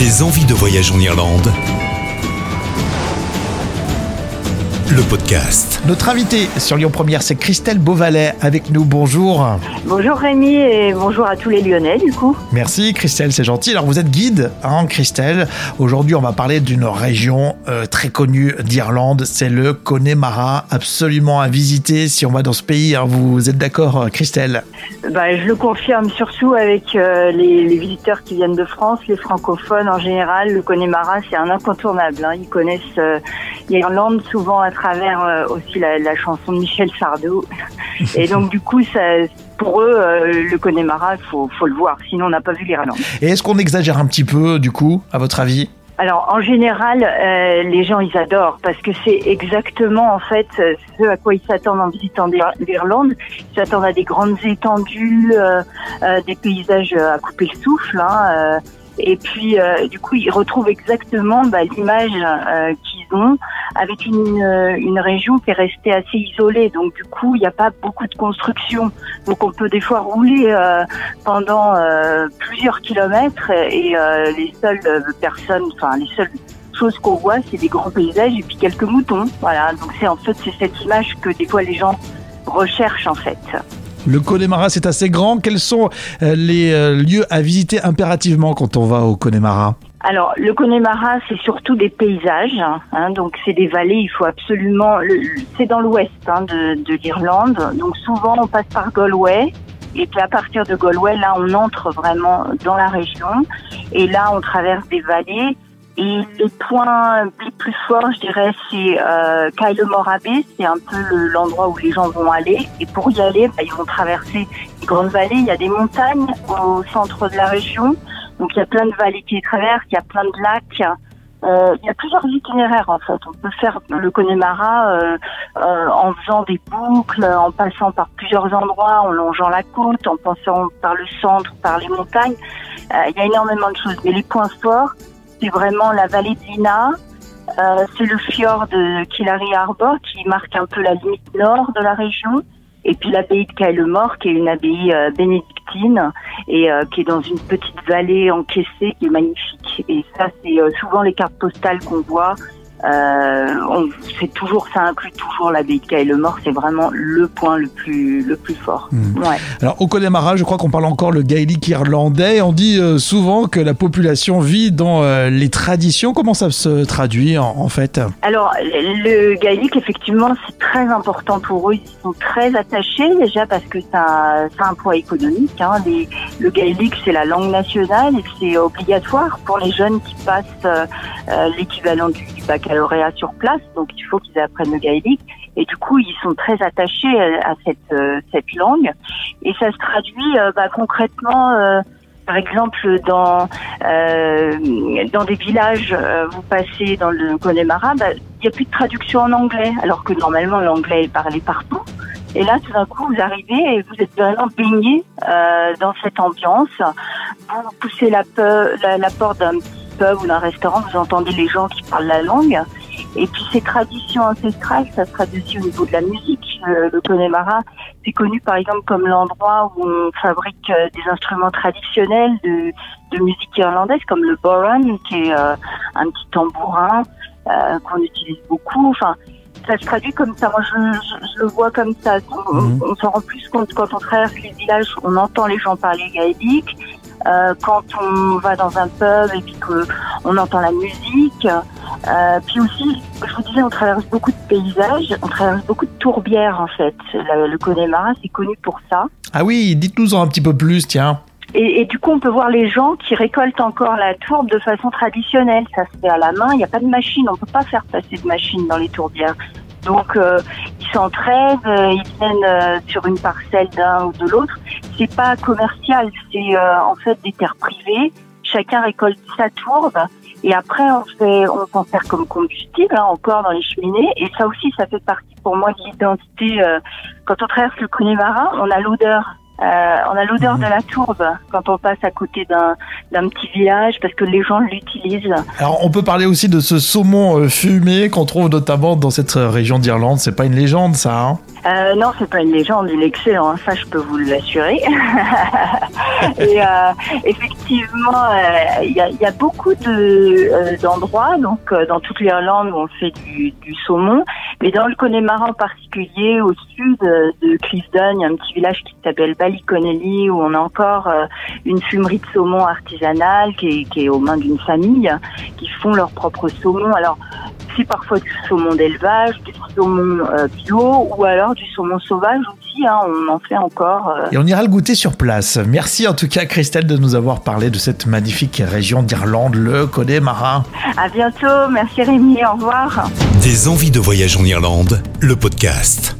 Des envies de voyage en Irlande. Le podcast. Notre invitée sur Lyon Première, c'est Christelle Beauvalet avec nous. Bonjour. Bonjour Rémi et bonjour à tous les Lyonnais du coup. Merci Christelle, c'est gentil. Alors vous êtes guide, hein, Christelle. Aujourd'hui, on va parler d'une région euh, très connue d'Irlande, c'est le Connemara, absolument à visiter si on va dans ce pays. hein. Vous êtes d'accord, Christelle? Bah, je le confirme surtout avec euh, les, les visiteurs qui viennent de France, les francophones en général. Le Connemara, c'est un incontournable. hein. Ils connaissent euh, l'Irlande souvent à travers euh, aussi la, la chanson de Michel Sardou. Et donc du coup, ça, pour eux, euh, le Connemara, il faut, faut le voir. Sinon, on n'a pas vu l'Irlande. Et est-ce qu'on exagère un petit peu, du coup, à votre avis? Alors en général, euh, les gens ils adorent parce que c'est exactement en fait ce à quoi ils s'attendent en visitant l'Ir- l'Irlande. Ils s'attendent à des grandes étendues, euh, des paysages à couper le souffle. hein, et puis euh, du coup, ils retrouvent exactement bah, l'image euh, avec une, euh, une région qui est restée assez isolée. Donc du coup, il n'y a pas beaucoup de construction. Donc on peut des fois rouler euh, pendant euh, plusieurs kilomètres et les seules personnes, enfin les seules choses qu'on voit, c'est des grands paysages et puis quelques moutons. Voilà, donc c'est en fait c'est cette image que des fois les gens recherchent en fait. Le Connemara, c'est assez grand. Quels sont les lieux à visiter impérativement quand on va au Connemara? Alors, le Connemara, c'est surtout des paysages. hein, donc, c'est des vallées. Il faut absolument. C'est dans l'ouest hein, de, de l'Irlande. Donc, souvent, on passe par Galway. Et puis, à partir de Galway, là, on entre vraiment dans la région. Et là, on traverse des vallées. Et les points les plus forts, je dirais, c'est euh, Kyle-Morabé. C'est un peu le- l'endroit où les gens vont aller. Et pour y aller, bah, ils vont traverser une grande vallée. Il y a des montagnes au centre de la région. Donc il y a plein de vallées qui les traversent, il y a plein de lacs. Euh, il y a plusieurs itinéraires en fait. On peut faire le Connemara euh, euh, en faisant des boucles, en passant par plusieurs endroits, en longeant la côte, en passant par le centre, par les montagnes. Il y a énormément de choses. Mais les points forts, c'est vraiment la vallée de Lina, c'est le fjord de Killary Harbour qui marque un peu la limite nord de la région. Et puis l'abbaye de Kailemort, qui est une abbaye euh, et euh, qui est dans une petite vallée encaissée qui est magnifique. Et ça, c'est euh, souvent les cartes postales qu'on voit. Euh, on- c'est toujours, ça inclut toujours l'abbaye de Kailemort. C'est vraiment le point le plus, le plus fort. Hmm. Ouais. Alors au Connemara, je crois qu'on parle encore le gaélique irlandais. On dit euh, souvent que la population vit dans euh, les traditions. Comment ça se traduit en, en fait? Alors, le gaélique, effectivement, c'est très important pour eux. Ils sont très attachés, déjà, parce que ça, ça a un poids économique. Hein. Les- le gaélique, c'est la langue nationale et c'est obligatoire pour les jeunes qui passent euh, l'équivalent du, du baccalauréat sur place. Donc, il faut qu'ils apprennent le gaélique. Et du coup, ils sont très attachés à, cette, euh, cette langue. Et ça se traduit euh, bah, concrètement... euh, par exemple, dans dans des villages, vous passez dans le Connemara, bah, il n'y a plus de traduction en anglais, alors que normalement l'anglais est parlé partout. Et là, tout d'un coup, vous arrivez et vous êtes vraiment baigné dans cette ambiance. Vous poussez la, la porte d'un petit pub ou d'un restaurant, vous entendez les gens qui parlent la langue. Et puis ces traditions ancestrales, ça se traduit aussi au niveau de la musique. Euh, le Connemara, c'est connu par exemple comme l'endroit où on fabrique euh, des instruments traditionnels de, de musique irlandaise, comme le boran, qui est euh, un petit tambourin qu'on utilise beaucoup. Enfin, ça se traduit comme ça. Moi, je, je- je le vois comme ça. On, Mhm. on s'en rend plus compte quand on traverse les villages, on entend les gens parler gaélique. Euh, quand on va dans un pub et puis qu'on entend la musique. Euh, puis aussi, je vous disais, on traverse beaucoup de paysages, on traverse beaucoup de tourbières en fait. Le, le Connemara, c'est connu pour ça. Ah oui, dites-nous en un petit peu plus, tiens. Et, et du coup, on peut voir les gens qui récoltent encore la tourbe de façon traditionnelle. Ça se fait à la main, il n'y a pas de machine, on peut pas faire passer de machine dans les tourbières. Donc, euh, ils s'entraident, ils viennent sur une parcelle d'un ou de l'autre. C'est pas commercial, c'est euh, en fait des terres privées. Chacun récolte sa tourbe et après on fait, on s'en sert comme combustible hein, encore dans les cheminées. Et ça aussi, ça fait partie pour moi de l'identité. euh, quand on traverse le Connemara, on a l'odeur on a l'odeur Mhm. de la tourbe quand on passe à côté d'un petit village parce que les gens l'utilisent. Alors, on peut parler aussi de ce saumon euh, fumé qu'on trouve notamment dans cette euh, région d'Irlande. C'est pas une légende, ça. Hein? Euh, non, c'est pas une légende, il est excellent, hein, ça je peux vous l'assurer. Et euh, effectivement, effectivement, euh, il y, a, beaucoup euh, d'endroits, donc euh, dans toute l'Irlande où on fait du, saumon, mais dans le Connemara en particulier, au sud de Clifton, il y a un petit village qui s'appelle Ballyconnelly où on a encore une fumerie de saumon artisanale qui est, qui est aux mains d'une famille qui font leur propre saumon. Alors c'est parfois du saumon d'élevage, du saumon bio ou alors du saumon sauvage aussi. Hein, on en fait encore. Et on ira le goûter sur place. Merci en tout cas Christelle de nous avoir parlé de cette magnifique région d'Irlande, le Connemara. À bientôt, merci Rémi, au revoir. Des envies de voyage en Irlande, le podcast.